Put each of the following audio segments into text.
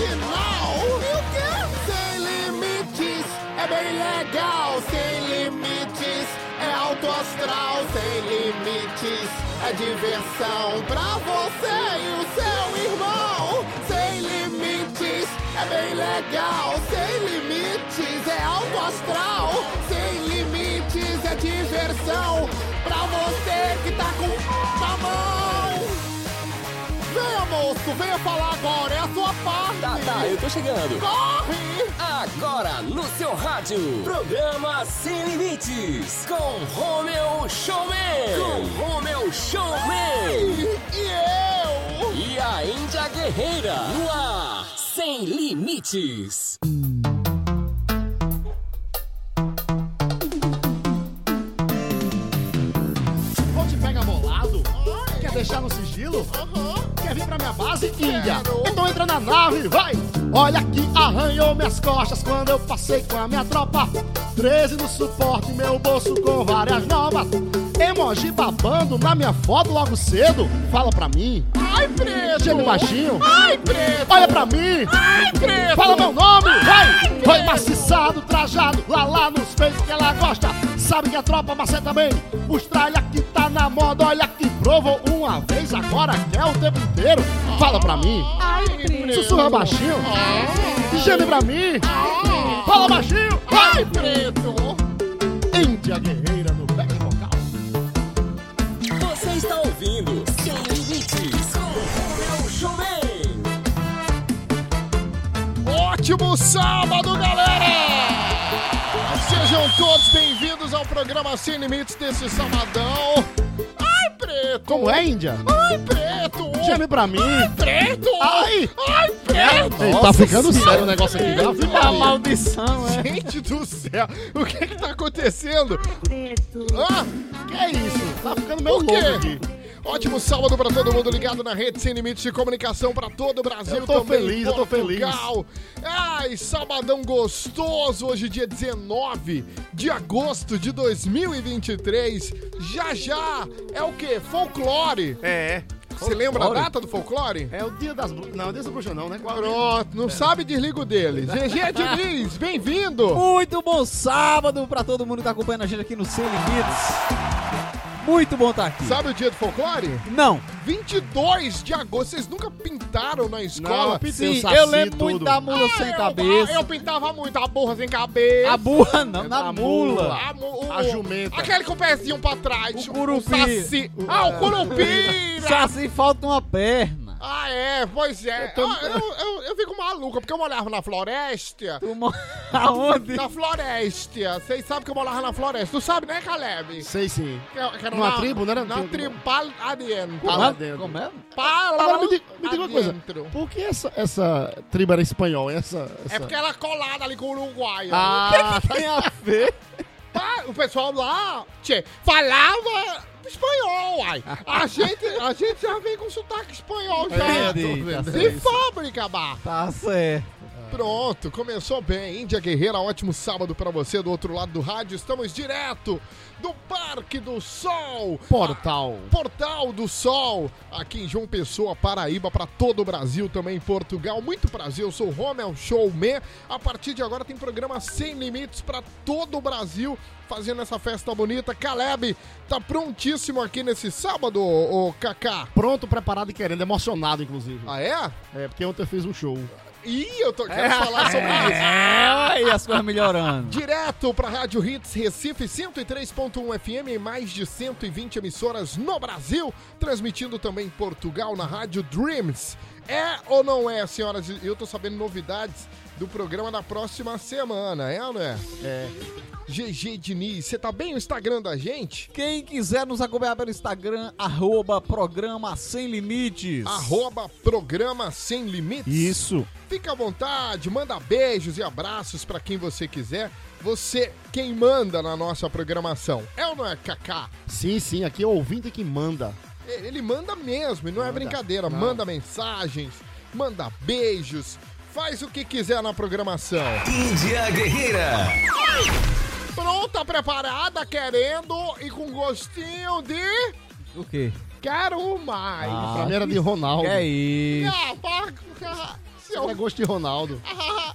E o quê? Sem limites é bem legal. Sem limites é alto astral. Sem limites é diversão pra você e o seu irmão. Sem limites é bem legal. Sem limites é alto astral. Sem limites é diversão pra você que tá com moço, venha falar agora, é a sua parte. Tá, tá, eu tô chegando. Corre! Agora no seu rádio, programa Sem Limites, com Romeu Showman. Com Romeu Showman. E eu? E a Índia Guerreira, no ar, Sem Limites. Vou te pegar bolado? Quer deixar no sigilo? Quer vir pra minha base, Índia? Então entra na nave, vai! Olha que arranhou minhas costas quando eu passei com a minha tropa. 13 no suporte, meu bolso com várias novas. Emoji babando na minha foto logo cedo. Fala pra mim, Ai, preto! geme baixinho. Ai, preto! Olha pra mim, Ai, preto! fala meu nome, vai! Foi maciçado, trajado, lá lá nos feitos que ela gosta. Sabe que a tropa maceta bem. Os tralha que tá na moda, olha que provou uma vez, agora quer o tempo inteiro. Fala pra mim, Ai, preto! sussurra baixinho, geme pra mim, fala baixinho, Ai, preto! Índia guerreira no back vocal. Você está ouvindo Sem Limites, com Romeu Showman. Ótimo sábado, galera! Sejam todos bem-vindos ao programa Sem Limites desse sabadão. Ai, preto! Como é, Índia? Ai, preto! Geme pra mim. Ai, preto! Ai! Ai, preto! Ei, tá ficando sério o negócio aqui, Ave A Maria. maldição, é. Gente do céu, o que que tá acontecendo? Ah, Que é isso? Tá ficando meio louco quê? aqui. Ótimo sábado pra todo mundo ligado na rede Sem Limites de Comunicação pra todo o Brasil Eu tô também. feliz, eu tô Portugal. Ai, sabadão gostoso, hoje dia 19 de agosto de 2023. Já já é o quê? Folclore. É. Você lembra a data do folclore? É o dia das bruxas. Não, dia das bruxas não, né? Pronto, não sabe, desliga o dele. GG Diniz, bem-vindo. Muito bom sábado pra todo mundo que tá acompanhando a gente aqui no Sem Limites. Muito bom estar aqui. Sabe o dia do folclore? Não, 22 de agosto. Vocês nunca pintaram na escola? eu pintei sim, o saci eu lembro tudo. muito da mula sem eu- cabeça. Eu, pintava muito a burra sem cabeça. A burra não, na A mula. A, mu- o- A jumenta. Aquele com o pezinho pra trás. O curupira. saci. Ah, o curupira. Assim falta uma perna. Ah, é, pois é. tô- Ah, Eu, eu, eu fico maluca, porque eu morava na floresta. Tu mo- Aonde? Na floresta. Vocês sabem que eu morava na floresta. Tu sabe, né, Caleb? Sei sim. Que, que era Numa na- tribo, né? Na tribo, pal adentro. Pal- lá dentro. Como é? Pal Agora me diga, me diga uma coisa. adentro. Por que essa, essa tribo era espanhol? Essa, essa... É porque ela é colada ali com o Uruguai. Ah, Tem a ver. O pessoal lá tchê, falava espanhol, uai. A gente, a gente já vem com sotaque espanhol já. É, Entendi, tô vendo. tá De certo. fábrica, bah. Tá certo. Pronto, começou bem. Índia Guerreira, ótimo sábado pra você do outro lado do rádio. Estamos direto do Parque do Sol. Portal. Portal do Sol, aqui em João Pessoa, Paraíba, para todo o Brasil, também em Portugal. Muito prazer, eu sou o Romel Showman. A partir de agora tem programa sem limites para todo o Brasil, fazendo essa festa bonita. Caleb tá prontíssimo aqui nesse sábado, ô Kaká. Pronto, preparado e querendo, emocionado, inclusive. Ah, é? É, porque ontem eu fiz um show. Ih, eu tô, quero falar sobre isso. É, e as coisas melhorando. Direto para Rádio Hits Recife 103.1 FM em mais de 120 emissoras no Brasil, transmitindo também em Portugal na Rádio Dreams. É ou não é, senhoras e eu tô sabendo novidades do programa da próxima semana, é ou não é? É. GG Diniz, você tá bem no Instagram da gente? Quem quiser nos acompanhar pelo Instagram, arroba programa sem limites. Arroba Programa Sem Limites. Isso. Fica à vontade, manda beijos e abraços pra quem você quiser. Você, quem manda na nossa programação. É ou não é, Kaká? Sim, sim, aqui é o ouvinte que manda. Ele manda mesmo, e não é Manda. brincadeira. Não. Manda mensagens, manda beijos, faz o que quiser na programação. Índia Guerreira. Pronta, preparada, querendo e com gostinho de. O quê? Quero mais. Ah, era de Ronaldo. Que é isso? Ah, para- ah, seu- Era gosto de Ronaldo. Ah,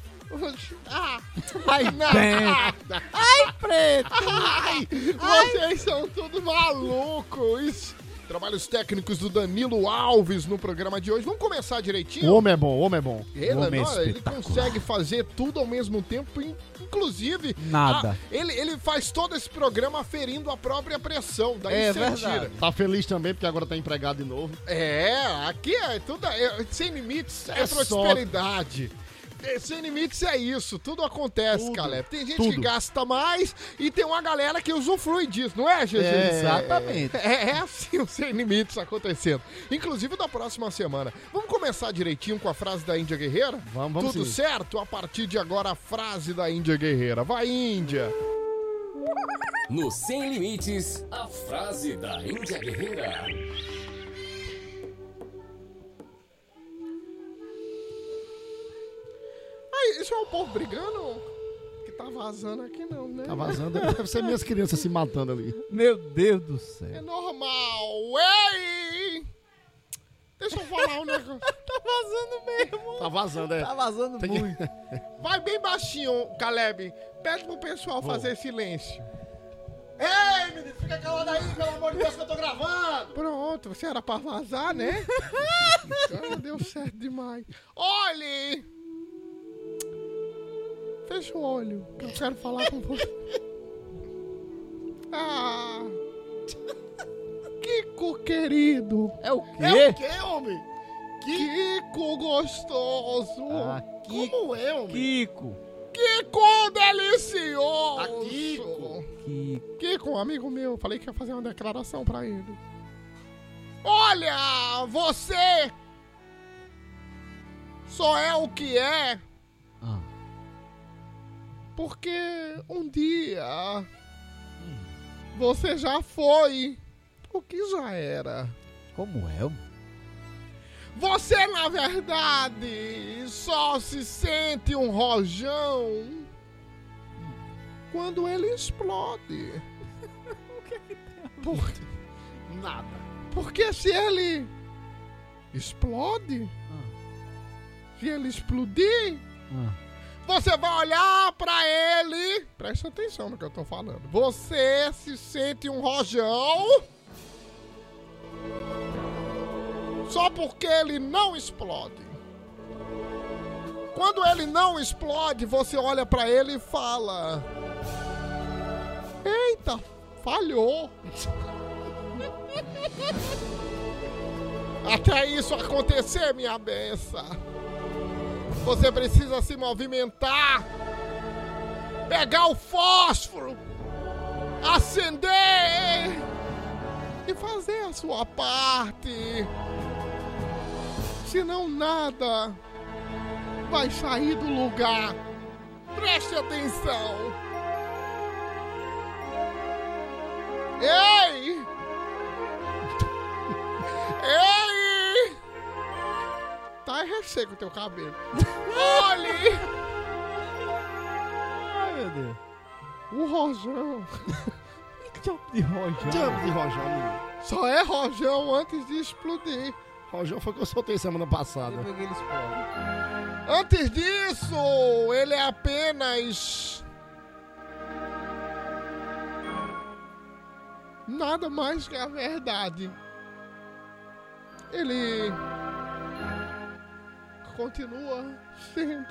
ah, Ai, nada. Ai, preto. Ai, vocês são tudo malucos. Trabalhos técnicos do Danilo Alves no programa de hoje. Vamos começar O direitinho? homem é bom, o homem é bom. Ele, Homem não, ele espetacular. consegue fazer tudo ao mesmo tempo, in- inclusive. Nada. a- ele, ele faz todo esse programa ferindo a própria pressão. Daí É você verdade. tira. Tá feliz também porque agora tá empregado de novo. É, aqui é tudo. é- sem limites é, É prosperidade. É, Sem limites é isso, tudo acontece, Tudo, Caleb. Tem gente que tudo. gasta mais e tem uma galera que usufrui disso, não é, GG? É, Exatamente. É, é assim o Sem Limites acontecendo. Inclusive da próxima semana. Vamos começar direitinho com a frase da Índia Guerreira? Vamos, vamos Tudo sim. certo? A partir de agora, a frase da Índia Guerreira. Vai, Índia! No Sem Limites, a frase da Índia Guerreira. Isso é o povo brigando? Que tá vazando aqui não, né? Tá vazando. Deve ser minhas crianças se matando ali. Meu Deus do É céu. normal. Ei! Deixa eu falar um negócio. Tá vazando mesmo. Tá vazando, é. Tá vazando Tem muito. Vai bem baixinho, Caleb. Pede pro pessoal fazer silêncio. Ei, menino, fica calado aí, pelo amor de Deus, que eu tô gravando. Pronto, você era pra vazar, né? ah, deu certo demais. Olhe! Fecha o olho, que eu quero falar com você. Ah! Kiko querido! É o É o quê? quê, homem? Kiko gostoso! Ah, Kiko. Como é, homem? Kiko. Kiko delicioso! A Kiko. Kiko. Kiko, um amigo meu, falei que ia fazer uma declaração pra ele. Olha, você só é o que é Ah. Porque um dia você já foi o que já era. Como é? Você, na verdade, só se sente um rojão quando ele explode. Por, Nada. porque se ele explode, se ele explodir, Ah. Você vai olhar pra ele. Presta atenção no que eu tô falando. Você se sente um rojão. Só porque ele não explode. Quando ele não explode, você olha pra ele e fala: Eita, falhou. Até isso acontecer, minha benção. Você precisa se movimentar, pegar o fósforo, acender e fazer a sua parte. Senão nada vai sair do lugar. Preste atenção. Ei! Tá Tá resseco o teu cabelo. Olhe! Ai, meu Deus. O rojão. Que diabo de rojão? Diabo de Rojão, menino. Só é rojão antes de explodir. Rojão foi que eu soltei semana passada. Depois ele explode. Antes disso, ele é apenas. Nada mais que a verdade. Ele. Continua sendo.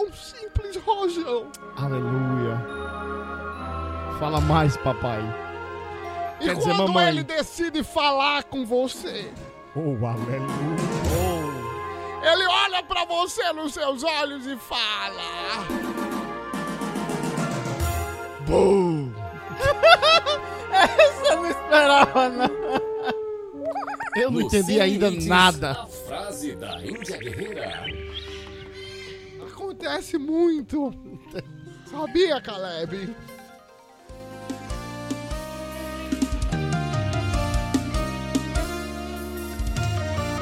um simples rojão. Aleluia. Fala mais, papai. E Quer dizer, quando mamãe. ele decide falar com você, Oh, aleluia. ele olha pra você nos seus olhos e fala. Bum! Essa eu não esperava, não. Eu não entendi ainda nada. A frase da Índia Guerreira. Acontece muito. Sabia, Caleb?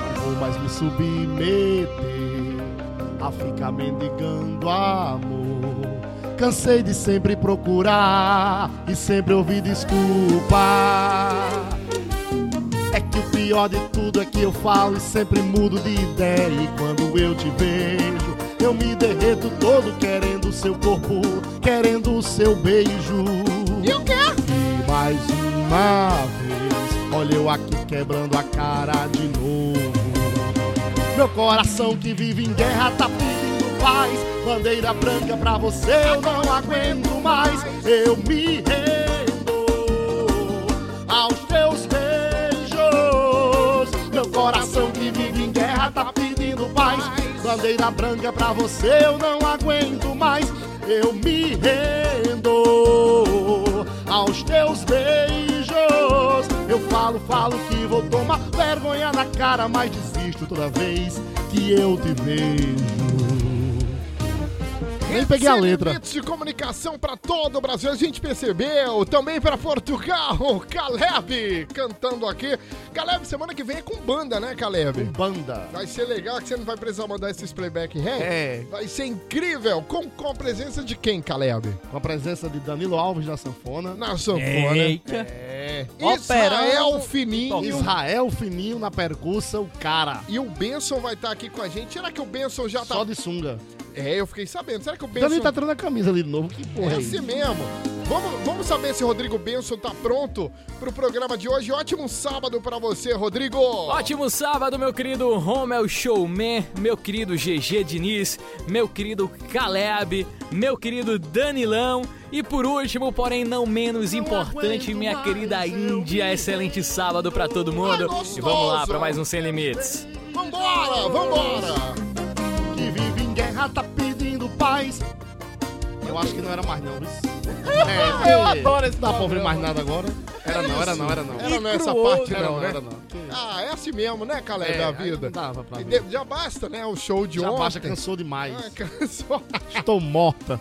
Não vou mais me submeter a ficar mendigando amor. Cansei de sempre procurar e sempre ouvir desculpa. Pior de tudo é que eu falo e sempre mudo de ideia. E quando eu te vejo, eu me derreto todo querendo o seu corpo, querendo o seu beijo. E o quê? E mais uma vez, olha eu aqui quebrando a cara de novo. Meu coração que vive em guerra tá pedindo paz. Bandeira branca pra você, eu não aguento mais. Eu me coração que vive em guerra tá pedindo paz. Bandeira branca pra você, eu não aguento mais. Eu me rendo aos teus beijos. Eu falo, falo que vou tomar vergonha na cara, mas desisto toda vez que eu te vejo. Nem peguei a letra. limites de comunicação pra todo o Brasil, a gente percebeu. Também pra Portugal, Caleb cantando aqui. Caleb, semana que vem é com banda, né, Caleb? Banda. Vai ser legal que você não vai precisar mandar esses playback em ré. É. Vai ser incrível. Com, com a presença de quem, Caleb? Com a presença de Danilo Alves da sanfona. Na sanfona. Eita. É. Israel Fininho. Israel Fininho na percussa, o cara. E o Benson vai estar aqui com a gente. Será que o Benson já tá. Só de sunga. É, eu fiquei sabendo. Será que o Benson. Danilo tá tirando a camisa ali de novo. Que porra É é assim mesmo. Vamos, vamos saber se o Rodrigo Benson tá pronto pro programa de hoje. Ótimo sábado pra você, Rodrigo. Ótimo sábado, meu querido Romel Showman, meu querido GG Diniz, meu querido Caleb, meu querido Danilão e por último, porém não menos importante, minha querida Índia. Excelente sábado pra todo mundo. gostoso. E vamos lá pra mais um Sem Limites. Vambora, vambora. Tá pedindo paz. Eu acho que não era mais não, viu? É, Eu adoro esse Não dá pra ouvir mais nada agora. Era não, era não, era não. Era nessa cruou, parte Era não, não, né? era não. Ah, é assim mesmo, né, Caleb, É, da vida. não dava pra de- Já basta, né, o show de Já ontem. baixa, cansou demais. Ah, cansou. Estou morta.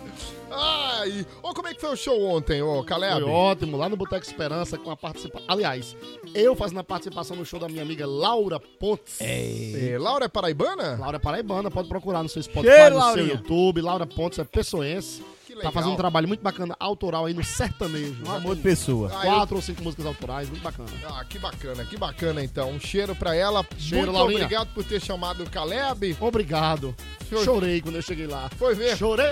Ai, ô, como é que foi o show ontem, ô, Caleb? Foi ótimo, lá no Boteco Esperança com a participação. Aliás, eu fazendo a participação no show da minha amiga Laura Pontes. É, Laura é paraibana? Laura Paraibana, pode procurar no seu Spotify, Cheiro, no seu Laurinha. YouTube. Laura Pontes é pessoense. Legal. Tá fazendo um trabalho muito bacana, autoral aí no sertanejo. Um amor de pessoa. Ah, eu- Quatro ou cinco músicas autorais, muito bacana. Ah, que bacana, que bacana então. Um cheiro pra ela. Cheiro, Muito Laurinha. obrigado por ter chamado o Caleb. Obrigado. Chorei. Chorei quando eu cheguei lá. Foi ver. Chorei,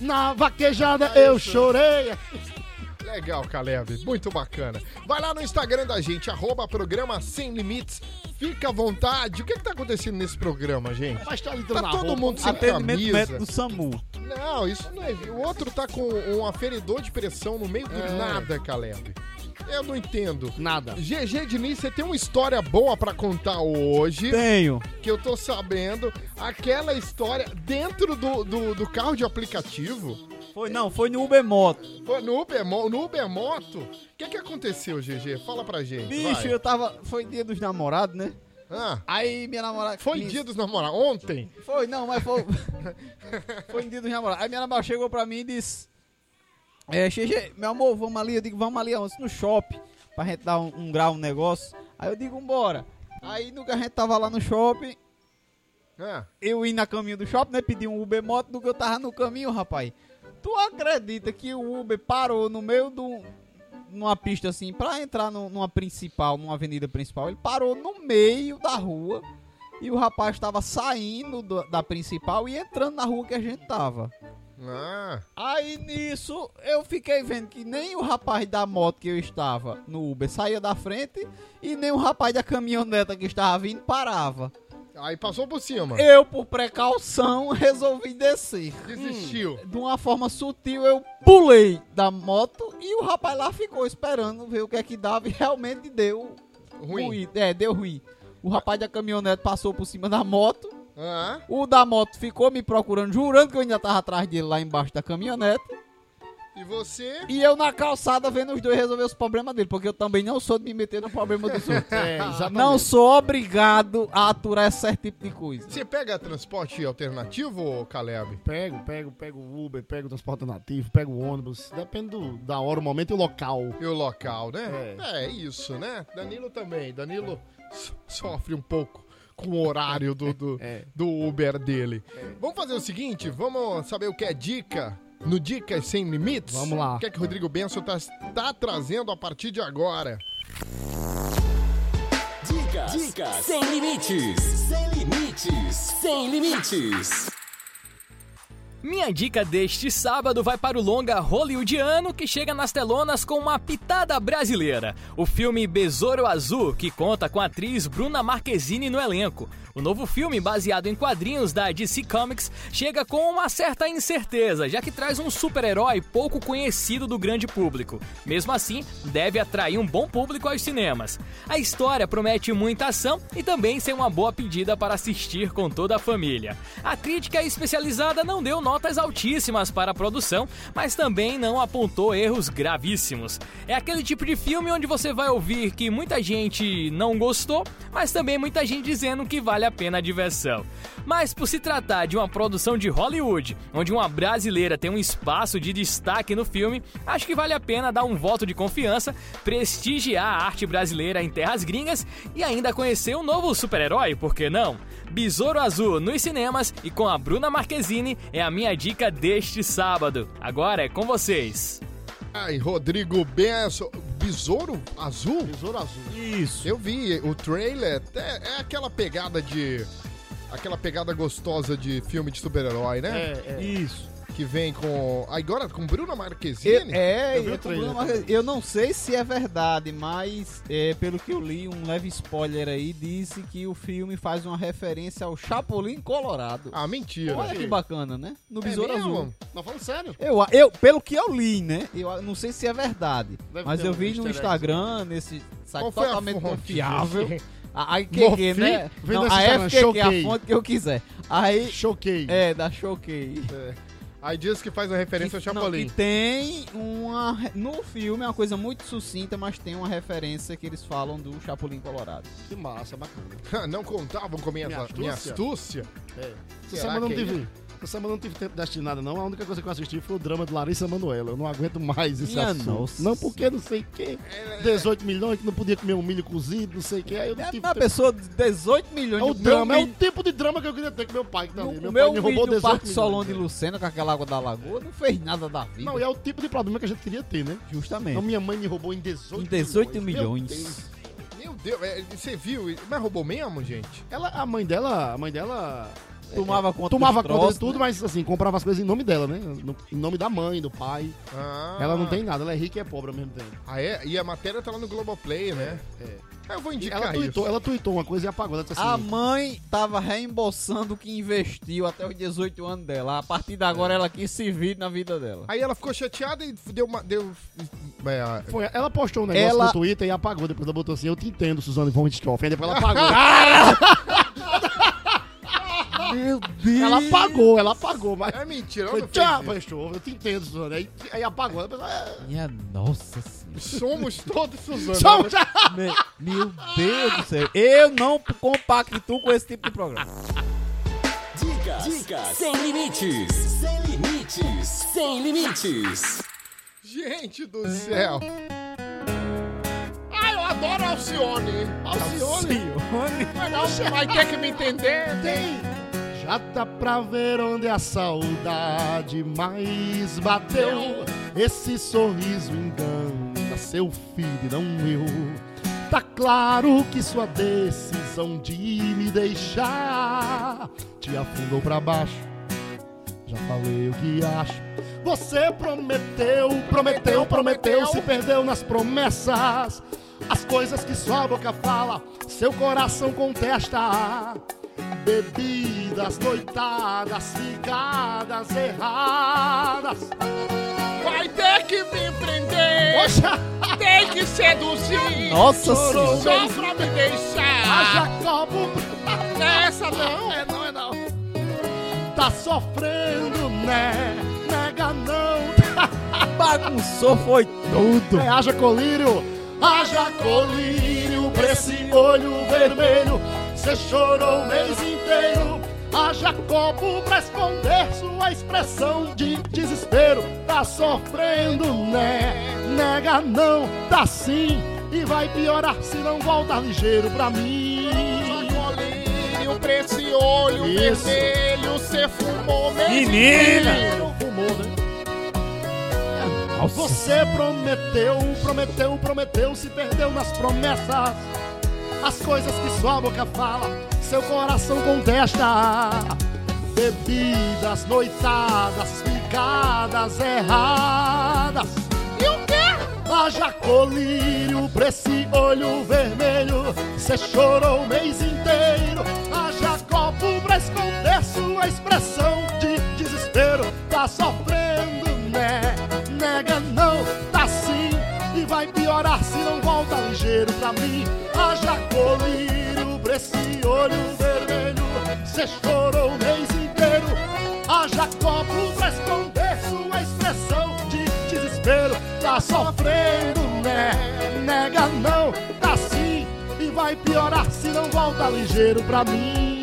na vaquejada eu chorei. Legal, Caleb. Muito bacana. Vai lá no Instagram da gente, arroba programa Sem Limites. Fica à vontade. O que, que tá acontecendo nesse programa, gente? Mas tá Tá todo roupa. mundo sem Atendimento camisa. do SAMU. Não, isso não é. O outro tá com um aferidor de pressão no meio do É. nada, Caleb. Eu não entendo. Nada. GG Diniz, você tem uma história boa pra contar hoje, Tenho. que eu tô sabendo. Aquela história dentro do, do, do carro de aplicativo. Foi, não, foi no Uber Moto. Foi no Uber, Mo- no Uber Moto. O que que aconteceu, GG? Fala pra gente. Bicho, vai. eu tava. Foi dia dos namorados, né? Ah, Aí minha namorada. foi quis- dia dos namorados. Ontem. Foi, não, mas foi. foi dia dos namorados. Aí minha namorada chegou pra mim e disse: É, GG, meu amor, vamos ali. Eu digo, vamos ali aonde? No shopping. Pra gente dar um, um grau no negócio. Aí eu digo, bora. Aí no que a gente tava lá no shopping, É. eu ia na caminho do shopping, né? Pedi um Uber moto, do que eu tava no caminho, rapaz. Tu acredita que o Uber parou no meio do. numa pista assim, pra entrar no- numa principal, numa avenida principal? Ele parou no meio da rua e o rapaz tava saindo do- da principal e entrando na rua que a gente tava. Ah, Aí nisso eu fiquei vendo que nem o rapaz da moto que eu estava no Uber saía da frente e nem o rapaz da caminhoneta que estava vindo parava. Aí passou por cima. Eu, por precaução, resolvi descer. Desistiu. De uma forma sutil, eu pulei da moto e o rapaz lá ficou esperando ver o que é que dava e realmente deu Ruim. É, deu ruim. O rapaz da caminhonete passou por cima da moto. Ah, O da moto ficou me procurando, jurando que eu ainda tava atrás dele lá embaixo da caminhonete. E você? E eu na calçada vendo os dois resolver os problemas dele, porque eu também não sou de me meter no problema dos outros. É, exatamente. não sou obrigado a aturar esse certo tipo de coisa. Você pega transporte alternativo, Caleb? Pego, pego, pego o Uber, pego o transporte alternativo, pego o ônibus. Depende do- da hora, o momento e o local. E o local, né? É. É, isso, né? Danilo também. Danilo so- sofre um pouco com o horário do, do, É. do Uber dele. Vamos fazer o seguinte, vamos saber o que é dica no Dicas Sem Limites? Vamos lá. O que é que o Rodrigo Benson tá, tá trazendo a partir de agora? Dicas, dicas sem limites, sem limites, sem limites. Minha dica deste sábado vai para o longa hollywoodiano que chega nas telonas com uma pitada brasileira. O filme Besouro Azul, que conta com a atriz Bruna Marquezine no elenco. O novo filme, baseado em quadrinhos da DC Comics, chega com uma certa incerteza, já que traz um super-herói pouco conhecido do grande público. Mesmo assim, deve atrair um bom público aos cinemas. A história promete muita ação e também ser uma boa pedida para assistir com toda a família. A crítica especializada não deu notas altíssimas para a produção, mas também não apontou erros gravíssimos. É aquele tipo de filme onde você vai ouvir que muita gente não gostou, mas também muita gente dizendo que vale a pena a diversão. Mas por se tratar de uma produção de Hollywood, onde uma brasileira tem um espaço de destaque no filme, acho que vale a pena dar um voto de confiança, prestigiar a arte brasileira em terras gringas e ainda conhecer um novo super-herói, por que não? Besouro Azul nos cinemas e com a Bruna Marquezine é a minha dica deste sábado. Agora é com vocês. Ai, Rodrigo Benson. Besouro Azul? Besouro azul. Isso. Eu vi o trailer, é, é aquela pegada de. Aquela pegada gostosa de filme de super-herói, né? É, é. Isso. Que vem com. Agora com Bruna Marquezine? é, Eu o eu, mas eu não sei se é verdade, mas é, pelo que eu li, um leve spoiler aí disse que o filme faz uma referência ao Chapolin Colorado. Ah, mentira. Olha que bacana, né? No É Besouro mesmo? Azul. Não, falando sério. Eu, eu, pelo que eu li, né? Eu não sei se é verdade. Deve mas eu um vi easter no. Instagram, nesse site Qual foi a totalmente confiável. A, a Mofi? né? Não, a Instagram, FQQ, a Showcase. fonte que eu quiser. Aí, Choquei. é, da Showcase. Aí diz que faz uma referência Que- ao não, Chapolin. que tem uma. No filme é uma coisa muito sucinta, mas tem uma referência que eles falam do Chapolin Colorado. Que massa, bacana. Não contavam com minha, Minha minha astúcia? astúcia? É. Essa Será semana eu não que é semana eu não tive tempo destinado, não. A única coisa que eu assisti foi o drama de Larissa Manoela. Eu não aguento mais esse Minha assunto. nossa. Não, porque não sei o quê. 18 milhões que não podia comer um milho cozido, não sei o quê. Aí eu não É tive uma tempo. pessoa de 18 milhões É o de drama, é o tipo de drama que eu queria ter com meu pai que tá ali. Meu meu pai me roubou vídeo 18 Parque milhões. Solon de Lucena com aquela água da lagoa não fez nada da vida. Não, e é o tipo de problema que a gente queria ter, né? Justamente. Então minha mãe me roubou em 18 Em 18 Meu milhões. Deus. Meu Deus, é, você viu? Mas roubou mesmo, gente? Ela, a mãe dela, a mãe dela Tomava conta tomava conta troços, de tudo, né? mas assim, comprava as coisas em nome dela, né? No- em nome da mãe, do pai. Ah. Ela não tem nada, ela é rica e é pobre ao mesmo tempo. Ah, é? E a matéria tá lá no Globoplay, né? É. Ah, Eu vou indicar ela, isso. tweetou, ela tweetou uma coisa e apagou. Ela disse A assim, mãe tava reembolsando o que investiu até os 18 anos dela. A partir de agora ela quis se vir na vida dela. Aí ela ficou chateada e deu uma. Deu, é, Foi, ela postou um negócio Ela- no Twitter e apagou. Depois ela botou assim: Eu te entendo, Suzane von Richthofen. Depois ela apagou. Meu Deus! ela apagou, ela apagou. Mas é mentira, foi não tchau, fez fechou. Eu te entendo, Suzane. Aí, aí apagou. Ela pensou, "É, Minha nossa senhora. Somos todos Suzana. Somos- Me- Meu Deus do céu. Eu não compacto com esse tipo de programa. Dicas, dicas sem limites, sem limites, sem limites. Gente do céu. Ai, eu adoro Alcione. Alcione. Não, vai ter que me entender. Tem. Já dá pra ver onde a saudade mais bateu. Esse sorriso engana seu filho e não eu. Tá claro que sua decisão de me deixar te afundou pra baixo. Já falei o que acho. Você prometeu, prometeu, prometeu, se perdeu nas promessas. As coisas que sua boca fala, seu coração contesta. Bebidas, noitadas, ficadas erradas. Vai ter que me prender. Poxa, Tem que seduzir. Nossa senhora. Só pra me deixar. haja copo. Nessa não. É, não é não. Tá sofrendo, né? Nega não. Bagunçou, foi tudo. É, haja colírio. Haja colírio pra esse olho vermelho. Cê chorou o mês inteiro. Haja copo pra esconder sua expressão de desespero. Tá sofrendo, né? Nega não, tá sim. E vai piorar se não voltar ligeiro pra mim. Colírio pra esse olho Isso. vermelho. Cê fumou mesmo. Menina. Fumou, né? Você prometeu, prometeu, prometeu, se perdeu nas promessas. As coisas que sua boca fala, seu coração contesta. Bebidas, noitadas, ficadas erradas. E o quê? Haja colírio pra esse olho vermelho. Cê chorou o mês inteiro. Haja copo pra esconder sua expressão de desespero. Tá sofrendo, né? Nega não, tá sim. E vai piorar se não volta ligeiro pra mim. Colírio pra esse olho vermelho. Cê chorou o mês inteiro. Haja copo pra esconder sua expressão de desespero. Tá sofrendo, né? Nega não, tá sim. E vai piorar se não volta ligeiro pra mim.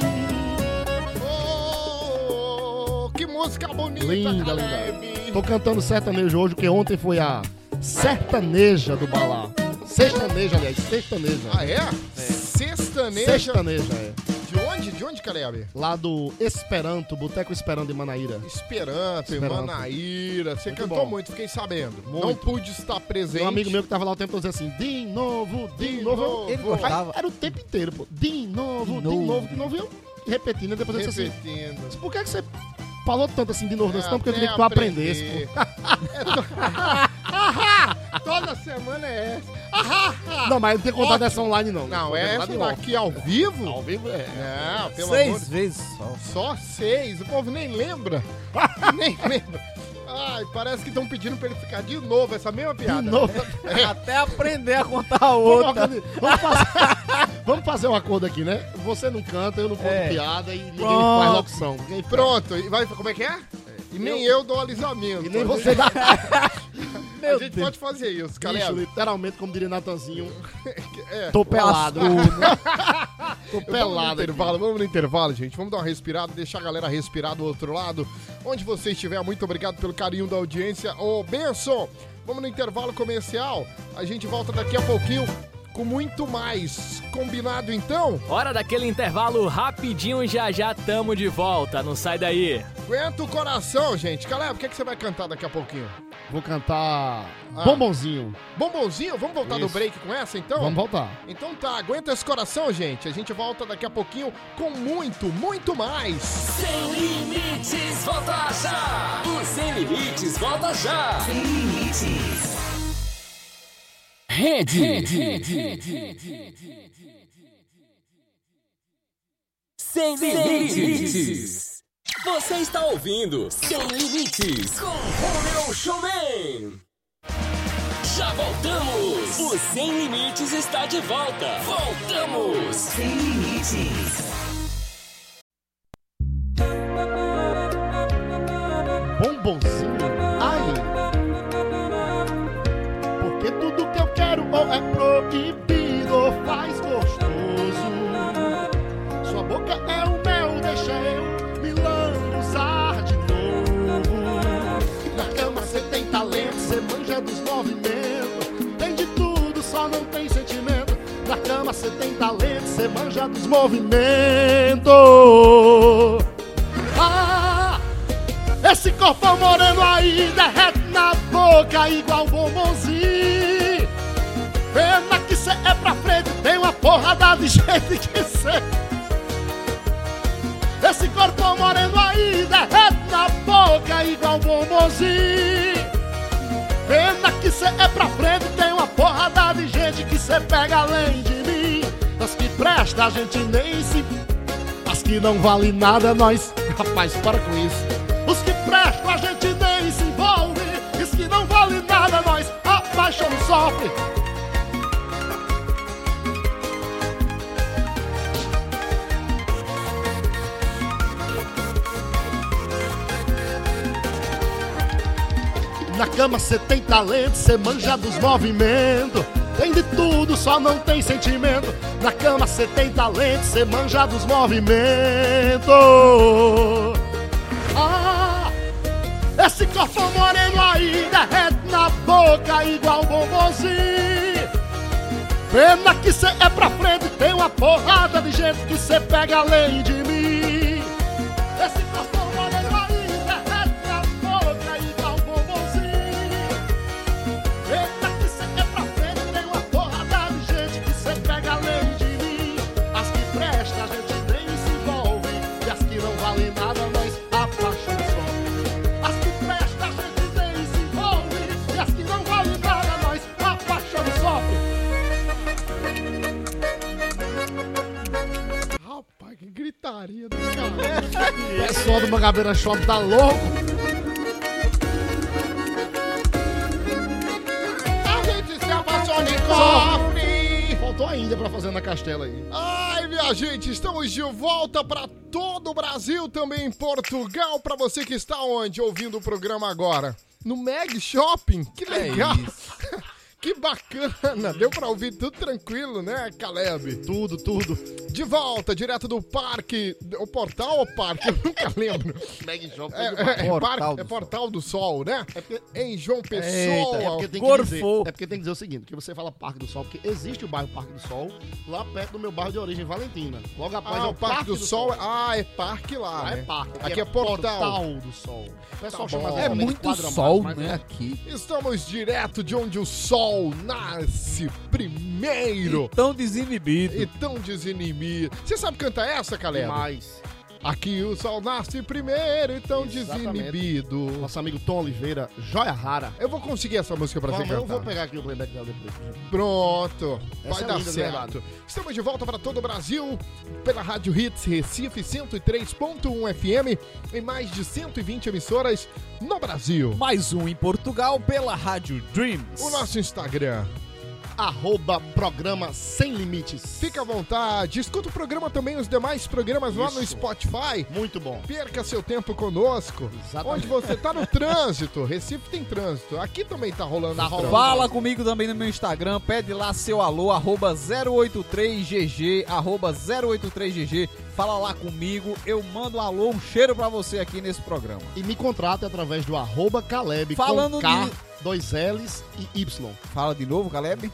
Oh, que música bonita, Linda, Caleb. linda. Tô cantando sertanejo hoje, porque ontem foi a sertaneja do Balá. Sextaneja, aliás, sextaneja. Ah, é? Sextaneja. Sextaneja, é. De onde? De onde, Caleb? Lá do Esperanto, Boteco Esperanto de Manaíra. Esperanto, Esperanto. Manaíra. Você Muito cantou bom. muito, fiquei sabendo. Muito. Não pude estar presente. Um amigo meu que tava lá o tempo todo assim, de novo, de, De novo. novo. Ele gostava. Era o tempo inteiro, pô. De novo, de De novo. novo, de novo. E eu repetindo, depois eu disse assim, Repetindo. por que, que você falou tanto assim de novo? É, Não, porque eu queria que tu aprendesse, aprender. pô. É Toda semana é essa. Não, mas não tem contado Ótimo. essa online, não. Não, é essa daqui ao vivo? Ao vivo é. Não, pelo amor Seis de vezes só. Só seis. O povo nem lembra. nem lembra. Ai, parece que estão pedindo pra ele ficar de novo essa mesma piada. De novo. Até aprender a contar Vamos, outra. vamos fazer, vamos fazer um acordo aqui, né? Você não canta, eu não conto É. piada e ninguém Pronto. faz locução. Ninguém Pronto, e vai, como é que é? E nem eu, dou alisamento. E nem você dá. A gente pode fazer isso, galera. literalmente, como diria Natanzinho, É. tô pelado. tô Vamos no pelado. intervalo, vamos no intervalo, gente. Vamos dar uma respirada, deixar a galera respirar do outro lado. Onde você estiver, muito obrigado pelo carinho da audiência. Ô, Benção, vamos no intervalo comercial. A gente volta daqui a pouquinho com muito mais. Combinado então? Hora daquele intervalo rapidinho, já já tamo de volta, não sai daí. Aguenta o coração, gente. Caleb, o que, é que você vai cantar daqui a pouquinho? Vou cantar Ah. Bombonzinho. Bombonzinho? Vamos voltar do Isso. break com essa então? Vamos voltar. Então tá, aguenta esse coração, gente. A gente volta daqui a pouquinho com muito, muito mais. Sem limites, volta já! O Sem Limites, volta já! Sem limites. Rede. Sem limites. Você está ouvindo Sem Limites com Romeu Showman. Já voltamos! O Sem Limites está de volta! Voltamos! Sem Limites. Bombonzinho. É proibido faz gostoso. Sua boca é o mel, deixa eu me lambuzar de novo. Na cama você tem talento, você manja dos movimentos. Tem de tudo, só não tem sentimento. cama você tem talento, você manja dos movimentos. Ah, esse corpão moreno aí derrete na boca igual bombonzinho. Pena que cê é pra frente, tem uma porrada de gente que cê. Esse corpão moreno aí derrete na boca igual bombonzinho. Pena que cê é pra frente, tem uma porrada de gente que cê pega além de mim. As que presta a gente nem se. As que não vale nada, nós. Rapaz, para com isso. Os que prestam a gente nem se envolve. Os que não vale nada, nós. A paixão sofre. Na cama cê tem talento, cê manja dos movimentos. Tem de tudo, só não tem sentimento. Na cama cê tem talento, cê manja dos movimentos. Ah, esse corpo moreno aí derrete na boca igual bombonzinho. Pena que cê é pra frente, tem uma porrada de gente que cê pega além de O pessoal do Mangabeira Shop tá louco. A gente se apaixona e cofre. Faltou ainda pra fazer na castela aí. Ai, minha gente, estamos de volta para todo o Brasil, também em Portugal, para você que está onde ouvindo o programa agora. No Meg Shopping, que legal. Que bacana, deu pra ouvir tudo tranquilo, né, Caleb? Tudo, tudo. De volta, direto do parque, o portal ou parque? Eu nunca lembro. Meg Shop. É, é, é, Portal parque- do é Portal do Sol, né? É porque- Em João Pessoa. Eita, é porque tem que dizer, é porque tem que dizer o seguinte, que você fala Parque do Sol, porque existe o bairro Parque do Sol, lá perto do meu bairro de origem, Valentina. Logo após Ah, é o Parque do, Sol. Ah, é parque lá, Lá né? é parque. Aqui é portal. do Sol. O pessoal Tá chama É muito sol, mais, né, é- aqui. Estamos direto de onde o sol nasce primeiro. Tão desinibido. E tão desinimido. Você sabe cantar essa, Caleb? Demais. Aqui o sol nasce primeiro e tão Exatamente. desinibido. Nosso amigo Tom Oliveira, joia rara. Eu vou conseguir essa música pra Vamos, você eu cantar. vou pegar aqui o playback dela depois. Pronto, Essa vai é dar linda, de certo. Estamos de volta para todo o Brasil pela Rádio Hits Recife 103.1 FM em mais de 120 emissoras no Brasil. Mais um em Portugal pela Rádio Dreams. O nosso Instagram. Arroba programa Sem Limites. Fica à vontade, escuta o programa também, os demais programas lá no Isso. Spotify. Muito bom. Perca seu tempo conosco. Exatamente. Onde você tá no trânsito. Recife tem trânsito. Aqui também tá rolando Tá rolando. Fala comigo também no meu Instagram, pede lá seu alô, arroba 083GG, arroba 083GG. Fala lá comigo, eu mando um alô, um cheiro pra você aqui nesse programa. E me contrata através do arroba Caleb Falando com K, de- dois L's e Y. Fala de novo, Caleb.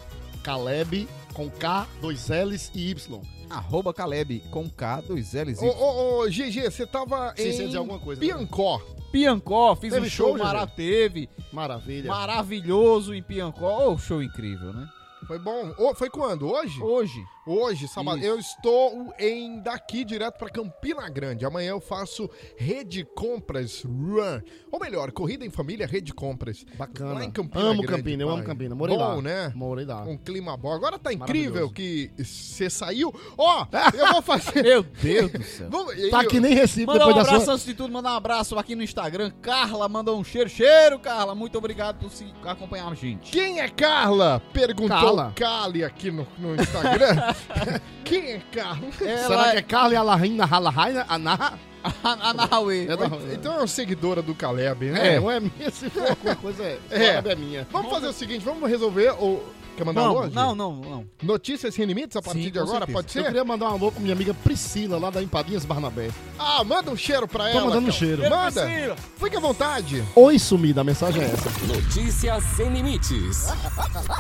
Caleb com K, dois L's e Y. Arroba Caleb com K, dois L's Ô, e ô, ô, GG, você tava Sim, em dizer alguma coisa, né? Piancó. Piancó, fiz Teve um show, show, mara teve, Maravilha. maravilhoso em Piancó. Ô, show incrível, né? Foi bom. Ô, foi quando? Hoje? Hoje, Hoje, sábado. Isso. Eu estou em daqui direto pra Campina Grande. Amanhã eu faço Rede Compras Run. Ou melhor, Corrida em Família Rede Compras. Bacana. Lá em Campina amo Grande, Campina, eu pai. amo Campina. Morei Bom, lá. né? Morei lá. Um clima bom. Agora tá incrível que você saiu. Ó, eu vou fazer. meu Deus do céu. Vamos- Tá eu- que nem Recife Mandar um depois da abraço sua... antes de tudo, mandar um abraço aqui no Instagram. Carla mandou um cheiro. Cheiro, Carla. Muito obrigado por se acompanhar a gente. Quem é Carla? Perguntou Carla. Kali aqui no, no Instagram. Quem é Carla? Será que é Carla e Alahaina, Halahaina, Ana? a, a Nahuê. É Então é uma seguidora do Caleb, né? É, não é minha, se for alguma coisa é. É. Caleb é minha. Vamos fazer o seguinte, vamos resolver o... Quer mandar Não, hoje? não, não, não. Notícias sem limites a partir Sim, de agora, certeza. pode Eu ser? queria mandar um alô pra minha amiga Priscila, lá da Empadinhas Barnabé. Ah, manda um cheiro pra Tô ela. mandando um cara. cheiro. Manda. Fique à vontade. Oi, sumida, a mensagem é essa. Notícias sem limites.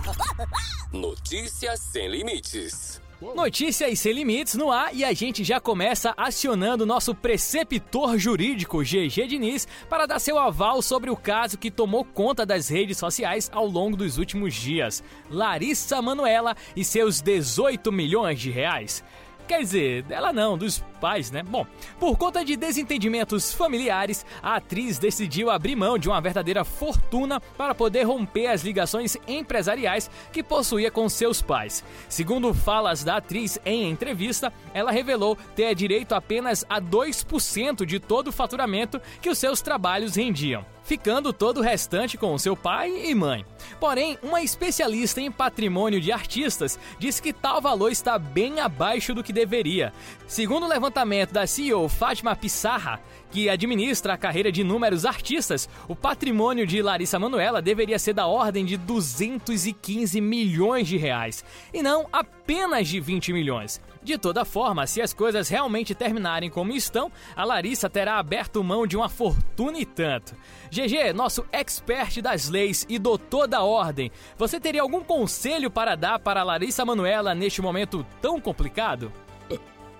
Notícias sem limites. Notícias sem limites no ar e a gente já começa acionando nosso preceptor jurídico GG Diniz para dar seu aval sobre o caso que tomou conta das redes sociais ao longo dos últimos dias. Larissa Manuela e seus 18 milhões de reais. Quer dizer, dela não, dos pais, né? Bom, por conta de desentendimentos familiares, a atriz decidiu abrir mão de uma verdadeira fortuna para poder romper as ligações empresariais que possuía com seus pais. Segundo falas da atriz em entrevista, ela revelou ter direito apenas a 2% de todo o faturamento que os seus trabalhos rendiam ficando todo o restante com seu pai e mãe. Porém, uma especialista em patrimônio de artistas diz que tal valor está bem abaixo do que deveria. Segundo o levantamento da CEO Fátima Pissarra, que administra a carreira de inúmeros artistas, o patrimônio de Larissa Manoela deveria ser da ordem de 215 milhões de reais, e não apenas de 20 milhões. De toda forma, se as coisas realmente terminarem como estão, a Larissa terá aberto mão de uma fortuna e tanto. GG, nosso expert das leis e doutor da ordem, você teria algum conselho para dar para a Larissa Manuela neste momento tão complicado?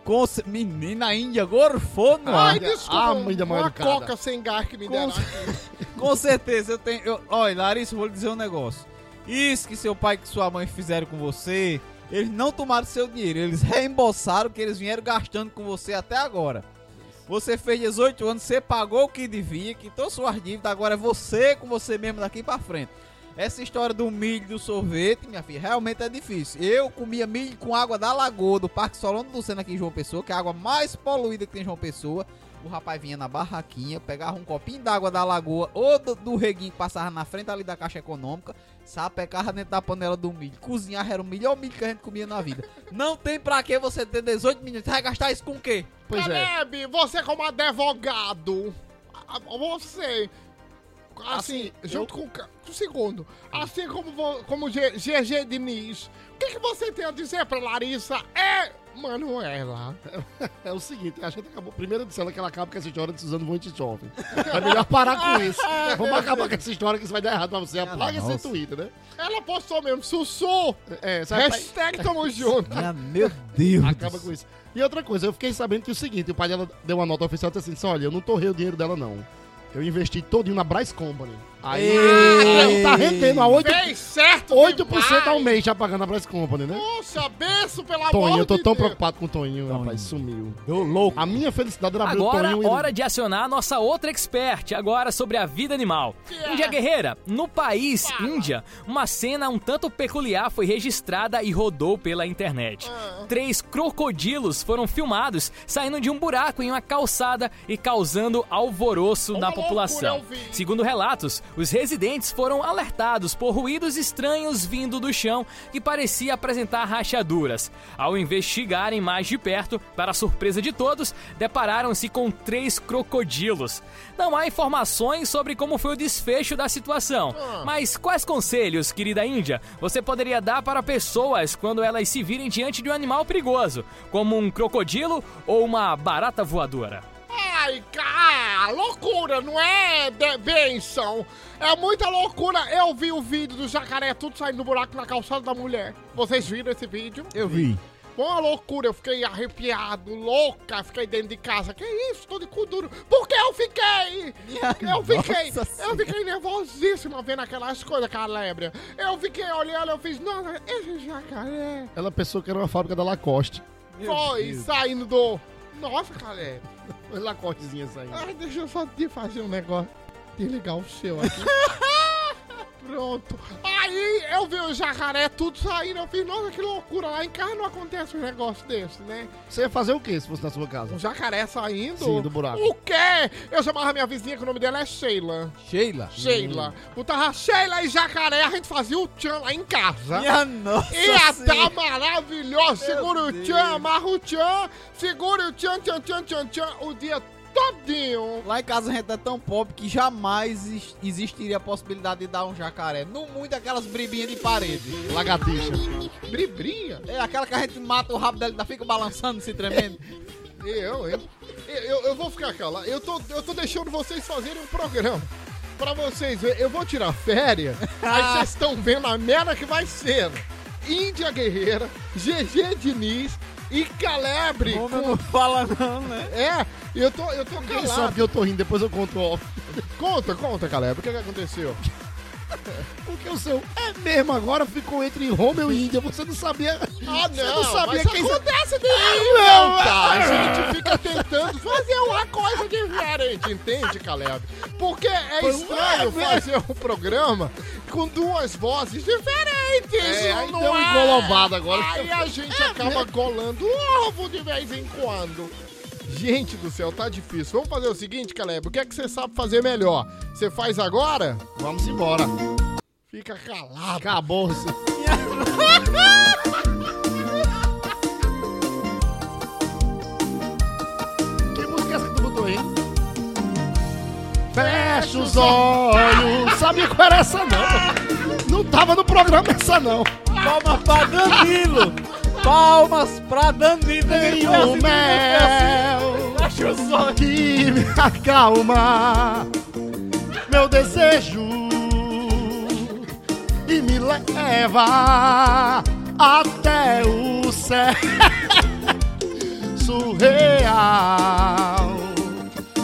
Com Menina Índia gorfou no ar. Ai, desculpa, Ah, mãe da mãe uma coca sem gás que me deram aqui. Com certeza, eu tenho. Eu, olha, Larissa, vou lhe dizer um negócio. Isso que seu pai e que sua mãe fizeram com você, eles não tomaram seu dinheiro, eles reembolsaram o que eles vieram gastando com você até agora. Você fez 18 anos, você pagou o que devia, quitou suas dívidas, agora é você com você mesmo daqui pra frente. Essa história do milho e do sorvete, minha filha, realmente é difícil. Eu comia milho com água da lagoa do Parque Solano do Sena aqui em João Pessoa, que é a água mais poluída que tem em João Pessoa. O rapaz vinha na barraquinha, pegava um copinho d'água da lagoa ou do, do reguinho que passava na frente ali da caixa econômica, sapecava dentro da panela do milho. Cozinhar era o melhor milho que a gente comia na vida. Não tem pra que você ter 18 minutos. Você vai gastar isso com o quê? Pois é. Caleb, você como advogado, você, assim, Assim, junto com o ca- um segundo, assim como, como GG Diniz, o que, que você tem a dizer pra Larissa é Manuela? É o seguinte, a gente acabou. Primeiro dizendo que ela acaba com essa história de Suzano Vonte Jovem. É melhor parar com isso. Vamos acabar com essa história que isso vai dar errado pra você. Apaga esse. Twitter, né? Ela postou mesmo, Sussu, É, sabe? hashtag tamo junto. Ah, meu Deus. Acaba com isso. E outra coisa, eu fiquei sabendo que é o seguinte, o pai dela deu uma nota oficial e disse assim, olha, eu não torrei o dinheiro dela, não. Eu investi todinho na Bryce Company. Aí tá rendendo a 8%, Fez certo 8% demais. ao mês já pagando a Bryce Company, né? Poxa, benção, pelo amor Toninho, eu tô de tão Deus. preocupado com o Toninho, rapaz, sumiu. Tô louco. A minha felicidade era o Agora, Toninho indo- hora de acionar a nossa outra expert, agora sobre a vida animal. é? Índia Guerreira, no país Fala. Índia, uma cena um tanto peculiar foi registrada e rodou pela internet. Ah. Três crocodilos foram filmados saindo de um buraco em uma calçada e causando alvoroço Uma na loucura, população. Segundo relatos, os residentes foram alertados por ruídos estranhos vindo do chão que parecia apresentar rachaduras. Ao investigarem mais de perto, para a surpresa de todos, depararam-se com três crocodilos. Não há informações sobre como foi o desfecho da situação, mas quais conselhos, querida Índia, você poderia dar para pessoas quando elas se virem diante de um animal perigoso, como um crocodilo ou uma barata voadora? Ai, cara, loucura, não é benção. É muita loucura. Eu vi o vídeo do jacaré tudo saindo do buraco na calçada da mulher. Vocês viram esse vídeo? Eu vi. Uma loucura, eu fiquei arrepiado, louca, fiquei dentro de casa. Que isso, tô de cu duro. Por que eu fiquei? Eu fiquei, eu fiquei nervosíssima vendo aquelas coisas, calébria. Eu fiquei olhando, eu fiz, nossa, esse jacaré Ela pensou que era uma fábrica da Lacoste. foi saindo do... Nossa, calébria. Uma Lacostezinha saindo. Ai, deixa eu só te fazer um negócio. Desligar o seu aqui. Pronto. Aí eu vi o jacaré tudo saindo. Eu fiz, nossa, que loucura. Lá em casa não acontece um negócio desse, né? Você ia fazer o que se fosse na sua casa? Um jacaré saindo. Sim, do buraco. O quê? Eu chamava minha vizinha que o nome dela é Sheila. Sheila. Sheila. Botava Sheila e jacaré, a gente fazia o tchan lá em casa. Minha nossa Ia senhora. tá maravilhoso. Segura o tchan, amarra o tchan, segura o tchan, tchan, tchan, tchan, tchan, o dia todinho. Lá em casa a gente é tão pobre que jamais ex- existiria a possibilidade de dar um jacaré. No muito aquelas bribinhas de parede. Lagartixa. Bribrinha. É aquela que a gente mata o rabo dela e ainda fica balançando, se tremendo. Eu, eu, eu, eu vou ficar calado. Eu tô, eu tô deixando vocês fazerem um programa. Pra vocês verem, eu vou tirar férias, aí vocês estão vendo a merda que vai ser. Índia Guerreira, GG Diniz e Calebre. Romeu com- não fala não, né? É, eu tô, eu tô sabe calado. que eu tô rindo, depois eu conto off. Conta, conta, Calebre, o que, que aconteceu? Porque o seu é mesmo agora ficou entre Romeu e Índia. Você não sabia. Ah, Você não sabia mas quem- acontece daí, não, tá? A gente fica tentando fazer uma coisa diferente, entende, Caleb? Porque é Foi estranho é, fazer um programa com duas vozes diferentes. É, aí não deu é? agora. Aí a gente acaba colando ovo de vez em quando. Gente do céu, tá difícil. Vamos fazer o seguinte, Caleb, o que é que você sabe fazer melhor? Você faz agora? Vamos embora. Fica calado. Acabou-se. que música é essa que tu botou aí? Fecha os olhos. Sabia qual era essa, não? Não tava no programa essa, não. Palmas pra Danilo! Palmas pra! Tem Foi o mel os olhos! que me acalma meu desejo e me leva até o céu surreal